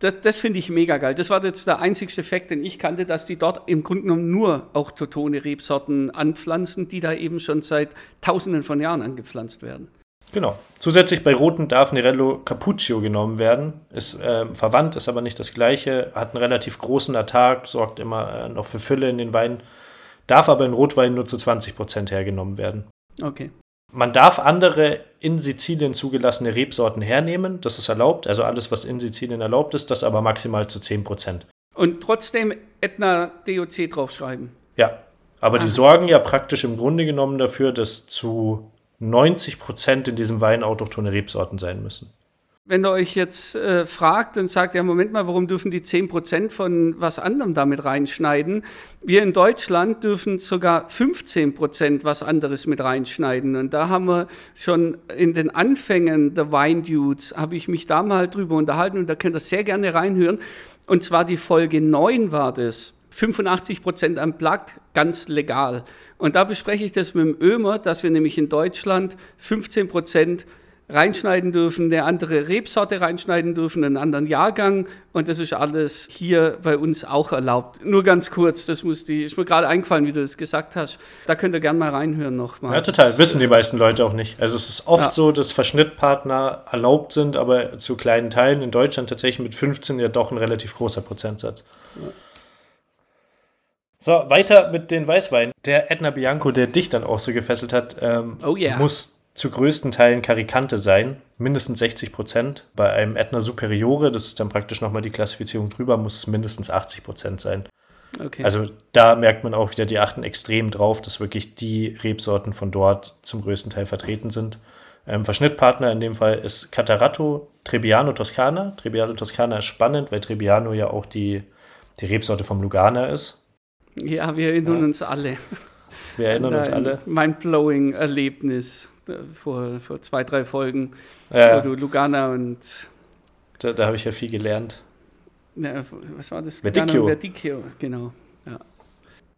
[SPEAKER 2] das, das finde ich mega geil. Das war jetzt der einzigste Effekt, den ich kannte, dass die dort im Grunde genommen nur auch Totone Rebsorten anpflanzen, die da eben schon seit tausenden von Jahren angepflanzt werden.
[SPEAKER 3] Genau. Zusätzlich bei Roten darf Nerello Cappuccio genommen werden. Ist äh, verwandt, ist aber nicht das gleiche. Hat einen relativ großen Ertrag, sorgt immer äh, noch für Fülle in den Weinen. Darf aber in Rotwein nur zu 20 Prozent hergenommen werden.
[SPEAKER 2] Okay.
[SPEAKER 3] Man darf andere in Sizilien zugelassene Rebsorten hernehmen. Das ist erlaubt. Also alles, was in Sizilien erlaubt ist, das aber maximal zu 10 Prozent.
[SPEAKER 2] Und trotzdem Etna DOC draufschreiben.
[SPEAKER 3] Ja. Aber Aha. die sorgen ja praktisch im Grunde genommen dafür, dass zu 90 Prozent in diesem Wein autochthone Rebsorten sein müssen.
[SPEAKER 2] Wenn ihr euch jetzt äh, fragt und sagt, ja, Moment mal, warum dürfen die 10 Prozent von was anderem damit reinschneiden? Wir in Deutschland dürfen sogar 15 Prozent was anderes mit reinschneiden. Und da haben wir schon in den Anfängen der Wine Dudes, habe ich mich da mal drüber unterhalten und da könnt ihr sehr gerne reinhören. Und zwar die Folge 9 war das. 85 Prozent am Plug, ganz legal. Und da bespreche ich das mit dem Ömer, dass wir nämlich in Deutschland 15 Prozent reinschneiden dürfen, eine andere Rebsorte reinschneiden dürfen, einen anderen Jahrgang und das ist alles hier bei uns auch erlaubt. Nur ganz kurz, das muss die, ist mir gerade eingefallen, wie du das gesagt hast. Da könnt ihr gerne mal reinhören nochmal.
[SPEAKER 3] Ja, total. Wissen die meisten Leute auch nicht. Also es ist oft ja. so, dass Verschnittpartner erlaubt sind, aber zu kleinen Teilen in Deutschland tatsächlich mit 15 ja doch ein relativ großer Prozentsatz. Ja. So, weiter mit den Weißweinen. Der Edna Bianco, der dich dann auch so gefesselt hat, ähm, oh yeah. muss zu größten Teilen Karikante sein, mindestens 60 Prozent. Bei einem Edna Superiore, das ist dann praktisch nochmal die Klassifizierung drüber, muss es mindestens 80 Prozent sein. Okay. Also da merkt man auch wieder, die achten extrem drauf, dass wirklich die Rebsorten von dort zum größten Teil vertreten sind. Ähm, Verschnittpartner in dem Fall ist Catarato Trebbiano Toscana. Trebbiano Toscana ist spannend, weil Trebbiano ja auch die, die Rebsorte vom Lugana ist.
[SPEAKER 2] Ja, wir erinnern ja. uns alle.
[SPEAKER 3] Wir erinnern uns alle.
[SPEAKER 2] Mind-blowing Erlebnis äh, vor, vor zwei, drei Folgen, ja. wo du Lugana und.
[SPEAKER 3] Da, da habe ich ja viel gelernt.
[SPEAKER 2] Ja, was war das?
[SPEAKER 3] Verdicchio.
[SPEAKER 2] Verdicchio, genau. Ja.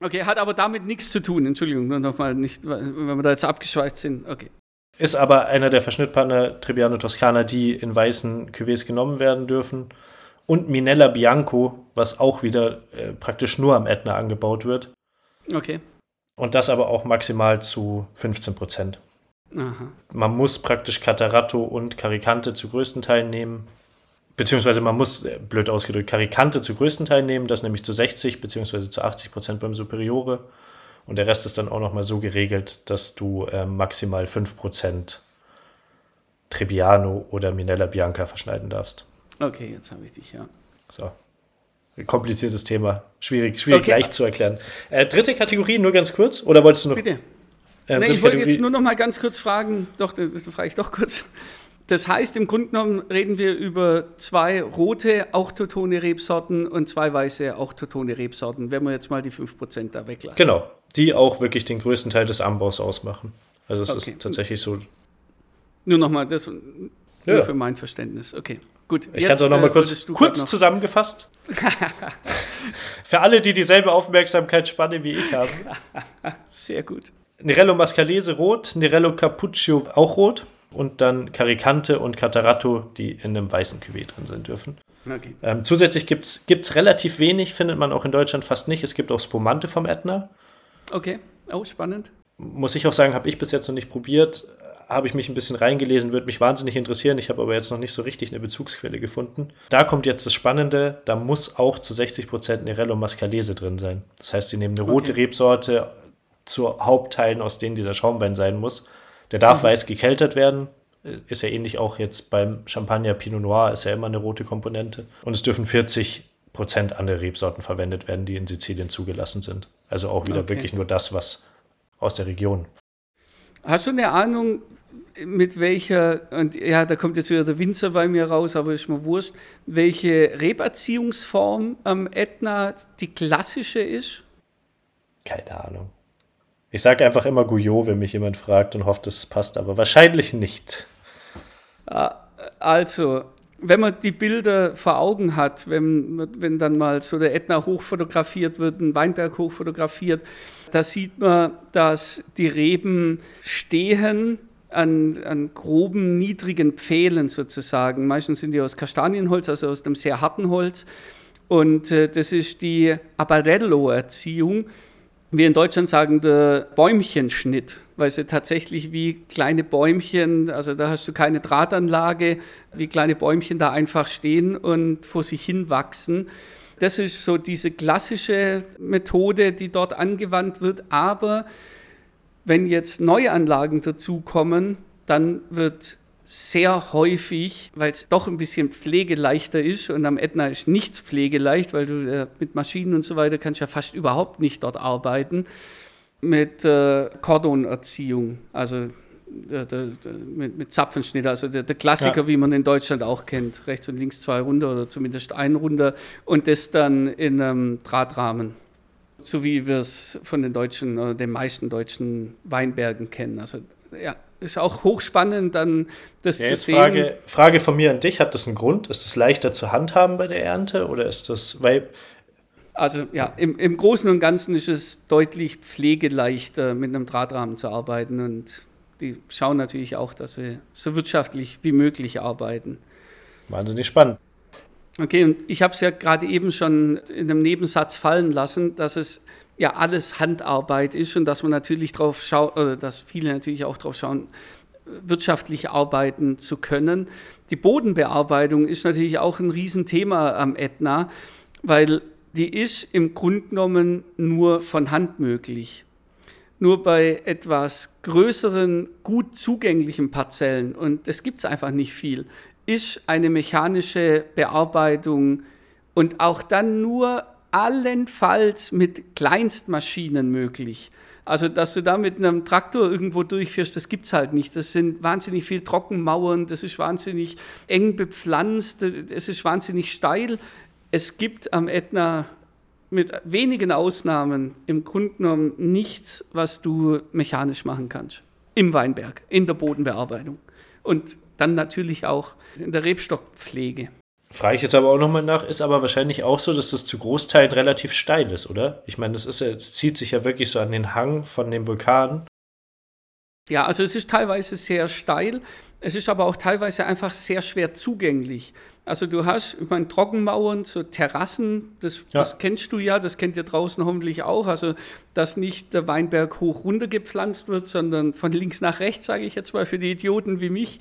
[SPEAKER 2] Okay, hat aber damit nichts zu tun. Entschuldigung, nur nochmal nicht, wenn wir da jetzt abgeschweift sind. Okay.
[SPEAKER 3] Ist aber einer der Verschnittpartner Trebbiano Toscana, die in weißen Cuvées genommen werden dürfen und Minella Bianco, was auch wieder äh, praktisch nur am Ätna angebaut wird.
[SPEAKER 2] Okay.
[SPEAKER 3] Und das aber auch maximal zu 15 Prozent. Man muss praktisch Catarato und Caricante zu größten Teilen nehmen. Beziehungsweise man muss, äh, blöd ausgedrückt, Caricante zu größten Teilen nehmen, das nämlich zu 60 beziehungsweise zu 80 Prozent beim Superiore. Und der Rest ist dann auch nochmal so geregelt, dass du äh, maximal 5 Prozent Trebbiano oder Minella Bianca verschneiden darfst.
[SPEAKER 2] Okay, jetzt habe ich dich, ja.
[SPEAKER 3] So. kompliziertes Thema. Schwierig, schwierig okay. leicht zu erklären. Äh, dritte Kategorie, nur ganz kurz. Oder wolltest du noch?
[SPEAKER 2] Bitte. Äh, nee, ich wollte jetzt nur noch mal ganz kurz fragen. Doch, das, das frage ich doch kurz. Das heißt, im Grunde genommen reden wir über zwei rote autotone Rebsorten und zwei weiße autotone Rebsorten, wenn wir jetzt mal die 5% da weglassen.
[SPEAKER 3] Genau, die auch wirklich den größten Teil des Anbaus ausmachen. Also es okay. ist tatsächlich so.
[SPEAKER 2] Nur nochmal, das nur ja. für mein Verständnis. Okay. Gut,
[SPEAKER 3] ich kann es auch noch mal äh, kurz, kurz noch. zusammengefasst. Für alle, die dieselbe Aufmerksamkeitsspanne wie ich haben.
[SPEAKER 2] Sehr gut.
[SPEAKER 3] Nerello Mascalese rot, Nerello Cappuccio auch rot und dann Caricante und Catarato, die in einem weißen Cuvée drin sein dürfen. Okay. Ähm, zusätzlich gibt es relativ wenig, findet man auch in Deutschland fast nicht. Es gibt auch Spumante vom Ätna.
[SPEAKER 2] Okay, oh, spannend.
[SPEAKER 3] Muss ich auch sagen, habe ich bis jetzt noch nicht probiert habe ich mich ein bisschen reingelesen, würde mich wahnsinnig interessieren. Ich habe aber jetzt noch nicht so richtig eine Bezugsquelle gefunden. Da kommt jetzt das Spannende, da muss auch zu 60 Prozent Nerello Mascalese drin sein. Das heißt, sie nehmen eine rote okay. Rebsorte zu Hauptteilen, aus denen dieser Schaumwein sein muss. Der darf mhm. weiß gekeltert werden. Ist ja ähnlich auch jetzt beim Champagner Pinot Noir, ist ja immer eine rote Komponente. Und es dürfen 40 Prozent andere Rebsorten verwendet werden, die in Sizilien zugelassen sind. Also auch wieder okay. wirklich nur das, was aus der Region.
[SPEAKER 2] Hast du eine Ahnung, mit welcher, und ja, da kommt jetzt wieder der Winzer bei mir raus, aber ist mir wurscht, welche Reberziehungsform am Ätna die klassische ist?
[SPEAKER 3] Keine Ahnung. Ich sage einfach immer Guyot, wenn mich jemand fragt und hofft, es passt, aber wahrscheinlich nicht.
[SPEAKER 2] Ah, also, wenn man die Bilder vor Augen hat, wenn, wenn dann mal so der Ätna hochfotografiert wird, ein Weinberg hochfotografiert, da sieht man, dass die Reben stehen an, an groben, niedrigen Pfählen sozusagen. Meistens sind die aus Kastanienholz, also aus einem sehr harten Holz. Und äh, das ist die Aparello-Erziehung. Wir in Deutschland sagen der Bäumchenschnitt, weil sie tatsächlich wie kleine Bäumchen, also da hast du keine Drahtanlage, wie kleine Bäumchen da einfach stehen und vor sich hin wachsen. Das ist so diese klassische Methode, die dort angewandt wird. Aber wenn jetzt neue Anlagen dazukommen, dann wird sehr häufig, weil es doch ein bisschen pflegeleichter ist und am Ätna ist nichts pflegeleicht, weil du äh, mit Maschinen und so weiter kannst ja fast überhaupt nicht dort arbeiten, mit äh, Kordonerziehung, also der, der, der, mit, mit, Zapfenschnitt, also der, Klassiker, ja. wie man in Deutschland auch kennt, rechts und links zwei runter oder zumindest ein runter und das dann in einem Drahtrahmen so wie wir es von den deutschen oder den meisten deutschen Weinbergen kennen. Also ja, ist auch hochspannend, dann das ja, zu sehen.
[SPEAKER 3] Frage, Frage von mir an dich: Hat das einen Grund? Ist es leichter zu handhaben bei der Ernte oder ist das, weil.
[SPEAKER 2] Also ja, im, im Großen und Ganzen ist es deutlich pflegeleichter, mit einem Drahtrahmen zu arbeiten und die schauen natürlich auch, dass sie so wirtschaftlich wie möglich arbeiten.
[SPEAKER 3] Wahnsinnig spannend.
[SPEAKER 2] Okay, und ich habe es ja gerade eben schon in einem Nebensatz fallen lassen, dass es ja alles Handarbeit ist und dass man natürlich drauf schaut, oder dass viele natürlich auch drauf schauen, wirtschaftlich arbeiten zu können. Die Bodenbearbeitung ist natürlich auch ein Riesenthema am Ätna, weil die ist im Grunde genommen nur von Hand möglich. Nur bei etwas größeren, gut zugänglichen Parzellen, und das gibt es einfach nicht viel, ist eine mechanische Bearbeitung und auch dann nur allenfalls mit Kleinstmaschinen möglich. Also, dass du da mit einem Traktor irgendwo durchführst, das gibt es halt nicht. Das sind wahnsinnig viel Trockenmauern, das ist wahnsinnig eng bepflanzt, es ist wahnsinnig steil. Es gibt am Ätna mit wenigen Ausnahmen im Grunde genommen nichts, was du mechanisch machen kannst. Im Weinberg, in der Bodenbearbeitung. Und dann natürlich auch in der Rebstockpflege.
[SPEAKER 3] Frage ich jetzt aber auch nochmal nach, ist aber wahrscheinlich auch so, dass das zu Großteilen relativ steil ist, oder? Ich meine, das ist ja, es zieht sich ja wirklich so an den Hang von dem Vulkan.
[SPEAKER 2] Ja, also es ist teilweise sehr steil, es ist aber auch teilweise einfach sehr schwer zugänglich. Also du hast, ich meine, Trockenmauern, so Terrassen, das, ja. das, kennst du ja, das kennt ihr draußen hoffentlich auch. Also, dass nicht der Weinberg hoch runter gepflanzt wird, sondern von links nach rechts, sage ich jetzt mal, für die Idioten wie mich.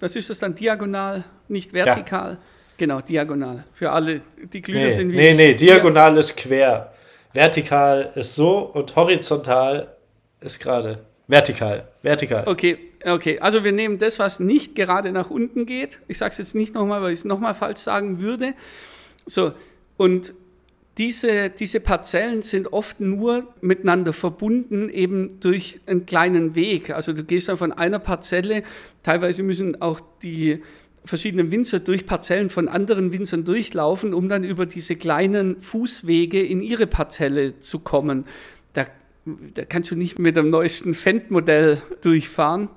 [SPEAKER 2] Was ist das dann? Diagonal, nicht vertikal? Ja. Genau, diagonal. Für alle, die Glühler
[SPEAKER 3] nee,
[SPEAKER 2] sind wie.
[SPEAKER 3] Nee, nee, diagonal ist quer. Vertikal ist so und horizontal ist gerade. Vertikal, vertikal.
[SPEAKER 2] Okay, okay. Also wir nehmen das, was nicht gerade nach unten geht. Ich sage es jetzt nicht nochmal, weil ich es nochmal falsch sagen würde. So, und diese, diese Parzellen sind oft nur miteinander verbunden, eben durch einen kleinen Weg. Also du gehst dann von einer Parzelle, teilweise müssen auch die verschiedenen Winzer durch Parzellen von anderen Winzern durchlaufen, um dann über diese kleinen Fußwege in ihre Parzelle zu kommen. Da, da kannst du nicht mit dem neuesten Fendt-Modell durchfahren.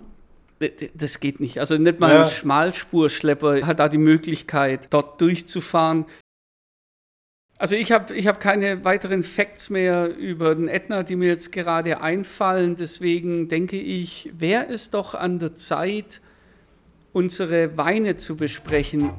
[SPEAKER 2] Das geht nicht. Also nicht mal ja. ein Schmalspurschlepper hat da die Möglichkeit, dort durchzufahren. Also ich habe ich hab keine weiteren Facts mehr über den Ätna, die mir jetzt gerade einfallen. Deswegen denke ich, wäre es doch an der Zeit, unsere Weine zu besprechen.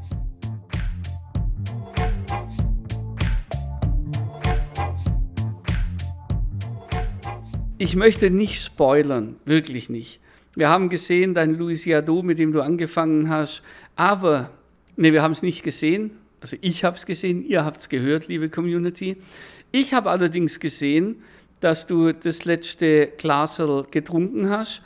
[SPEAKER 2] Ich möchte nicht spoilern, wirklich nicht. Wir haben gesehen, dein Louisiado, mit dem du angefangen hast, aber, ne, wir haben es nicht gesehen, also ich habe es gesehen, ihr habt es gehört, liebe Community. Ich habe allerdings gesehen, dass du das letzte Glasel getrunken hast.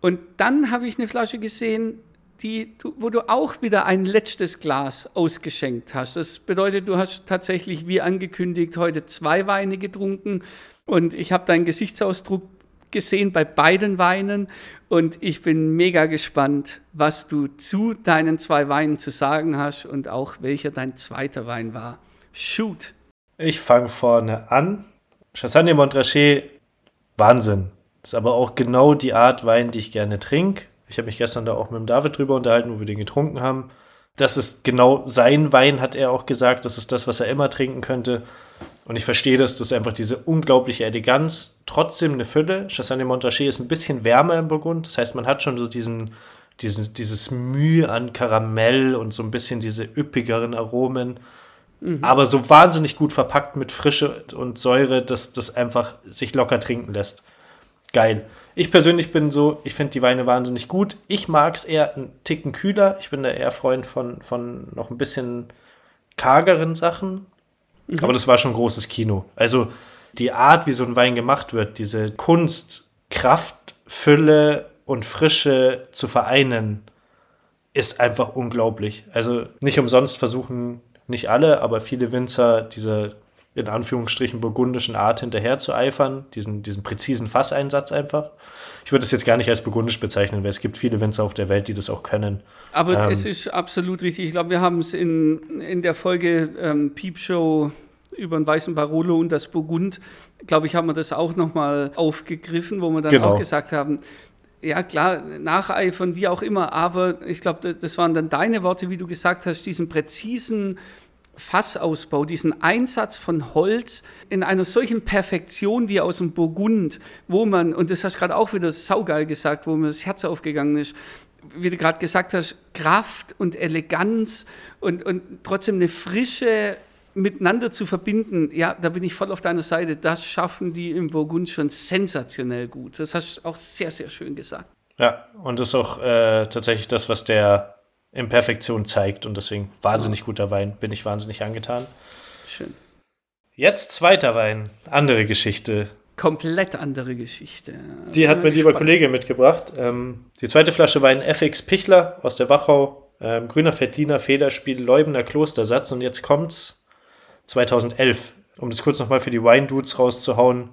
[SPEAKER 2] Und dann habe ich eine Flasche gesehen, die, wo du auch wieder ein letztes Glas ausgeschenkt hast. Das bedeutet, du hast tatsächlich, wie angekündigt, heute zwei Weine getrunken. Und ich habe deinen Gesichtsausdruck gesehen bei beiden Weinen und ich bin mega gespannt, was du zu deinen zwei Weinen zu sagen hast und auch welcher dein zweiter Wein war. Shoot!
[SPEAKER 3] Ich fange vorne an. Chassagne Montrachet, Wahnsinn. Ist aber auch genau die Art Wein, die ich gerne trinke. Ich habe mich gestern da auch mit dem David drüber unterhalten, wo wir den getrunken haben. Das ist genau sein Wein, hat er auch gesagt. Das ist das, was er immer trinken könnte. Und ich verstehe das, dass einfach diese unglaubliche Eleganz, trotzdem eine Fülle. Chassagne Montrachet ist ein bisschen wärmer im Burgund. Das heißt, man hat schon so diesen, diesen, dieses Mühe an Karamell und so ein bisschen diese üppigeren Aromen. Mhm. Aber so wahnsinnig gut verpackt mit Frische und Säure, dass das einfach sich locker trinken lässt. Geil. Ich persönlich bin so, ich finde die Weine wahnsinnig gut. Ich mag es eher einen Ticken kühler. Ich bin da eher Freund von, von noch ein bisschen kargeren Sachen. Mhm. Aber das war schon großes Kino. Also die Art, wie so ein Wein gemacht wird, diese Kunst, Kraft, Fülle und Frische zu vereinen, ist einfach unglaublich. Also nicht umsonst versuchen nicht alle, aber viele Winzer diese in Anführungsstrichen burgundischen Art hinterher zu eifern, diesen, diesen präzisen Fasseinsatz einfach. Ich würde es jetzt gar nicht als burgundisch bezeichnen, weil es gibt viele Winzer auf der Welt, die das auch können.
[SPEAKER 2] Aber ähm, es ist absolut richtig. Ich glaube, wir haben es in, in der Folge ähm, Peepshow über den weißen Barolo und das Burgund, glaube ich, haben wir das auch nochmal aufgegriffen, wo wir dann genau. auch gesagt haben, ja klar, nacheifern, wie auch immer, aber ich glaube, das waren dann deine Worte, wie du gesagt hast, diesen präzisen Fassausbau, diesen Einsatz von Holz in einer solchen Perfektion wie aus dem Burgund, wo man, und das hast du gerade auch wieder saugeil gesagt, wo mir das Herz aufgegangen ist, wie du gerade gesagt hast, Kraft und Eleganz und, und trotzdem eine Frische miteinander zu verbinden, ja, da bin ich voll auf deiner Seite. Das schaffen die im Burgund schon sensationell gut. Das hast du auch sehr, sehr schön gesagt.
[SPEAKER 3] Ja, und das ist auch äh, tatsächlich das, was der Imperfektion zeigt und deswegen wahnsinnig guter Wein, bin ich wahnsinnig angetan.
[SPEAKER 2] Schön.
[SPEAKER 3] Jetzt zweiter Wein, andere Geschichte.
[SPEAKER 2] Komplett andere Geschichte.
[SPEAKER 3] Die hat mein lieber Kollege mitgebracht. Ähm, die zweite Flasche Wein FX Pichler aus der Wachau. Ähm, grüner Veltliner Federspiel, Leubener Klostersatz. Und jetzt kommt's 2011. Um das kurz nochmal für die Wine Dudes rauszuhauen.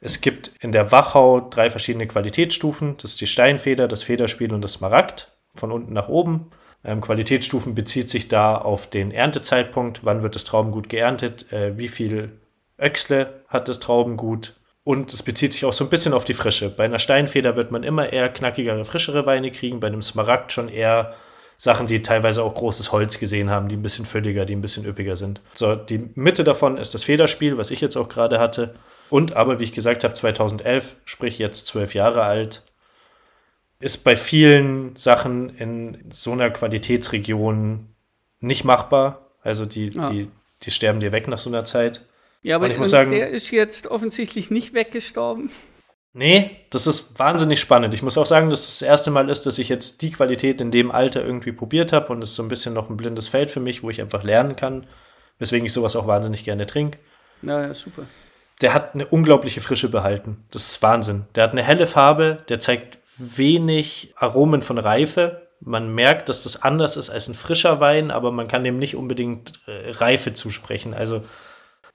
[SPEAKER 3] Es gibt in der Wachau drei verschiedene Qualitätsstufen. Das ist die Steinfeder, das Federspiel und das Smaragd von unten nach oben. Ähm, Qualitätsstufen bezieht sich da auf den Erntezeitpunkt, wann wird das Traubengut geerntet, äh, wie viel Öchsle hat das Traubengut und es bezieht sich auch so ein bisschen auf die Frische. Bei einer Steinfeder wird man immer eher knackigere, frischere Weine kriegen, bei einem Smaragd schon eher Sachen, die teilweise auch großes Holz gesehen haben, die ein bisschen fülliger, die ein bisschen üppiger sind. So, die Mitte davon ist das Federspiel, was ich jetzt auch gerade hatte. Und aber, wie ich gesagt habe, 2011, sprich jetzt zwölf Jahre alt, ist bei vielen Sachen in so einer Qualitätsregion nicht machbar. Also die, ja. die, die sterben dir weg nach so einer Zeit.
[SPEAKER 2] Ja, aber ich muss sagen, der ist jetzt offensichtlich nicht weggestorben.
[SPEAKER 3] Nee, das ist wahnsinnig spannend. Ich muss auch sagen, dass das, das erste Mal ist, dass ich jetzt die Qualität in dem Alter irgendwie probiert habe und es ist so ein bisschen noch ein blindes Feld für mich, wo ich einfach lernen kann, weswegen ich sowas auch wahnsinnig gerne trinke.
[SPEAKER 2] Ja, ja, super.
[SPEAKER 3] Der hat eine unglaubliche Frische behalten. Das ist Wahnsinn. Der hat eine helle Farbe, der zeigt wenig Aromen von Reife. Man merkt, dass das anders ist als ein frischer Wein, aber man kann dem nicht unbedingt äh, Reife zusprechen. Also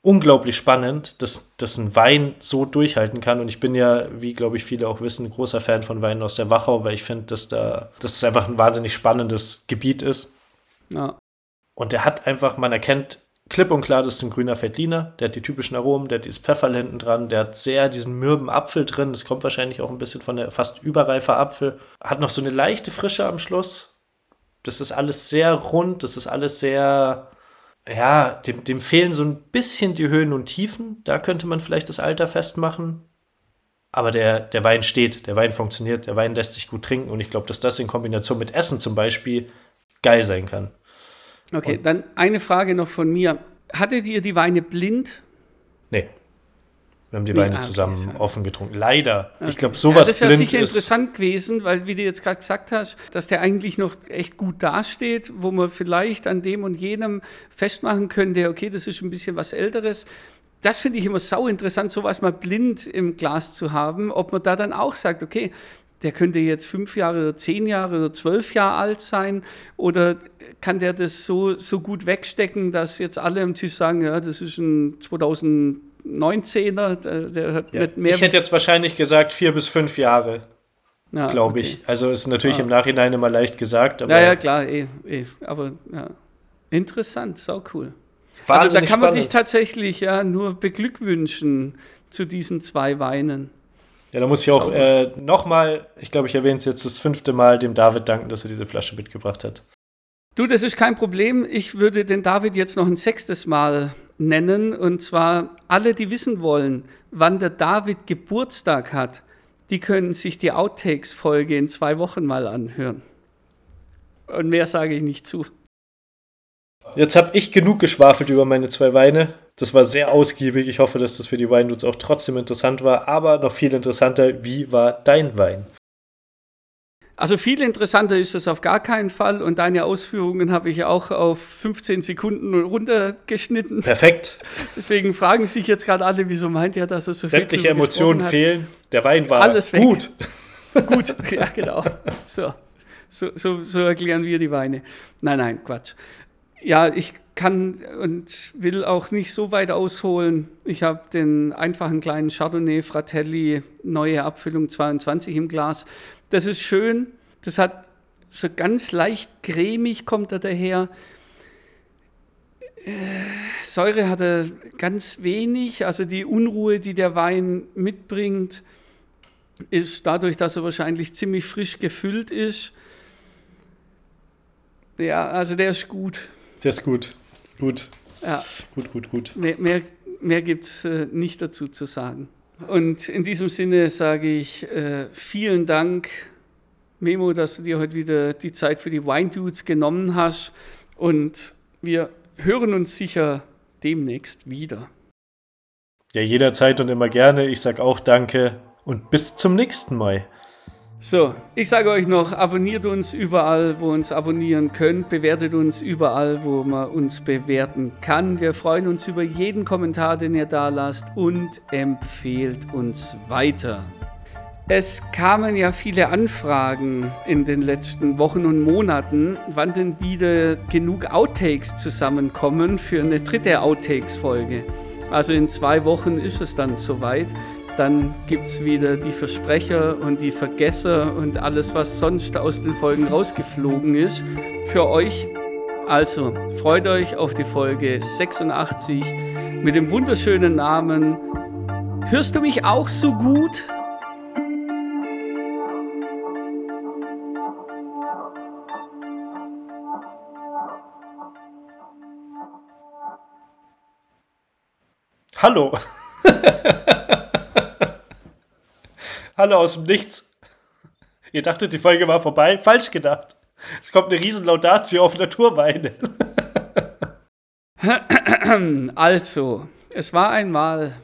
[SPEAKER 3] unglaublich spannend, dass, dass ein Wein so durchhalten kann. Und ich bin ja, wie glaube ich viele auch wissen, großer Fan von Weinen aus der Wachau, weil ich finde, dass da, dass es einfach ein wahnsinnig spannendes Gebiet ist.
[SPEAKER 2] Ja.
[SPEAKER 3] Und der hat einfach, man erkennt klipp und klar, das ist ein grüner Veltliner. Der hat die typischen Aromen, der hat dieses Pfefferl hinten dran, der hat sehr diesen mürben Apfel drin. Das kommt wahrscheinlich auch ein bisschen von der fast überreifer Apfel. Hat noch so eine leichte Frische am Schluss. Das ist alles sehr rund, das ist alles sehr, ja, dem, dem fehlen so ein bisschen die Höhen und Tiefen. Da könnte man vielleicht das Alter festmachen. Aber der, der Wein steht, der Wein funktioniert, der Wein lässt sich gut trinken und ich glaube, dass das in Kombination mit Essen zum Beispiel geil sein kann.
[SPEAKER 2] Okay, und dann eine Frage noch von mir. Hattet ihr die Weine blind?
[SPEAKER 3] Nee. Wir haben die nee, Weine ah, zusammen okay, offen getrunken. Leider. Okay. Ich glaube, sowas ja, das wäre sicher
[SPEAKER 2] interessant gewesen, weil, wie du jetzt gerade gesagt hast, dass der eigentlich noch echt gut dasteht, wo man vielleicht an dem und jenem festmachen könnte, okay, das ist ein bisschen was Älteres. Das finde ich immer sau interessant, sowas mal blind im Glas zu haben, ob man da dann auch sagt, okay, der könnte jetzt fünf Jahre oder zehn Jahre oder zwölf Jahre alt sein oder kann der das so, so gut wegstecken, dass jetzt alle am Tisch sagen, ja, das ist ein 2019er, der, der hat
[SPEAKER 3] ja, mehr. Ich hätte jetzt wahrscheinlich gesagt vier bis fünf Jahre. Ja, glaube okay. ich. Also ist natürlich ah. im Nachhinein immer leicht gesagt.
[SPEAKER 2] ja, ja, klar, eh, eh. aber ja. interessant, sau cool. Wahnsinnig also da kann man spannend. dich tatsächlich ja nur beglückwünschen zu diesen zwei Weinen.
[SPEAKER 3] Ja, da muss ich auch äh, nochmal, ich glaube, ich erwähne es jetzt das fünfte Mal, dem David danken, dass er diese Flasche mitgebracht hat.
[SPEAKER 2] Du, das ist kein Problem. Ich würde den David jetzt noch ein sechstes Mal nennen. Und zwar alle, die wissen wollen, wann der David Geburtstag hat, die können sich die Outtakes-Folge in zwei Wochen mal anhören. Und mehr sage ich nicht zu.
[SPEAKER 3] Jetzt habe ich genug geschwafelt über meine zwei Weine. Das war sehr ausgiebig. Ich hoffe, dass das für die Weindudes auch trotzdem interessant war. Aber noch viel interessanter, wie war dein Wein?
[SPEAKER 2] Also viel interessanter ist es auf gar keinen Fall und deine Ausführungen habe ich auch auf 15 Sekunden runtergeschnitten.
[SPEAKER 3] Perfekt.
[SPEAKER 2] Deswegen fragen sich jetzt gerade alle, wieso meint er, dass er so
[SPEAKER 3] Sämtliche viel Emotionen fehlen. Der Wein war Alles weg. gut.
[SPEAKER 2] gut, ja genau. So. So, so, so erklären wir die Weine. Nein, nein, Quatsch. Ja, ich kann und will auch nicht so weit ausholen. Ich habe den einfachen kleinen Chardonnay Fratelli neue Abfüllung 22 im Glas. Das ist schön. Das hat so ganz leicht cremig kommt er daher. Äh, Säure hat er ganz wenig, also die Unruhe, die der Wein mitbringt, ist dadurch, dass er wahrscheinlich ziemlich frisch gefüllt ist. Ja, also der ist gut.
[SPEAKER 3] Der ist gut. Gut.
[SPEAKER 2] Ja.
[SPEAKER 3] Gut, gut, gut.
[SPEAKER 2] Mehr, mehr, mehr gibt es äh, nicht dazu zu sagen. Und in diesem Sinne sage ich äh, vielen Dank, Memo, dass du dir heute wieder die Zeit für die Wine Dudes genommen hast. Und wir hören uns sicher demnächst wieder.
[SPEAKER 3] Ja, jederzeit und immer gerne. Ich sage auch Danke und bis zum nächsten Mal.
[SPEAKER 2] So, ich sage euch noch, abonniert uns überall, wo uns abonnieren könnt, bewertet uns überall, wo man uns bewerten kann. Wir freuen uns über jeden Kommentar, den ihr da lasst und empfehlt uns weiter. Es kamen ja viele Anfragen in den letzten Wochen und Monaten, wann denn wieder genug Outtakes zusammenkommen für eine dritte Outtakes-Folge. Also in zwei Wochen ist es dann soweit dann gibt es wieder die Versprecher und die Vergesser und alles, was sonst aus den Folgen rausgeflogen ist, für euch. Also freut euch auf die Folge 86 mit dem wunderschönen Namen Hörst du mich auch so gut?
[SPEAKER 3] Hallo. Hallo aus dem Nichts. Ihr dachtet, die Folge war vorbei? Falsch gedacht. Es kommt eine riesen Laudatio auf Naturweine.
[SPEAKER 2] Also, es war einmal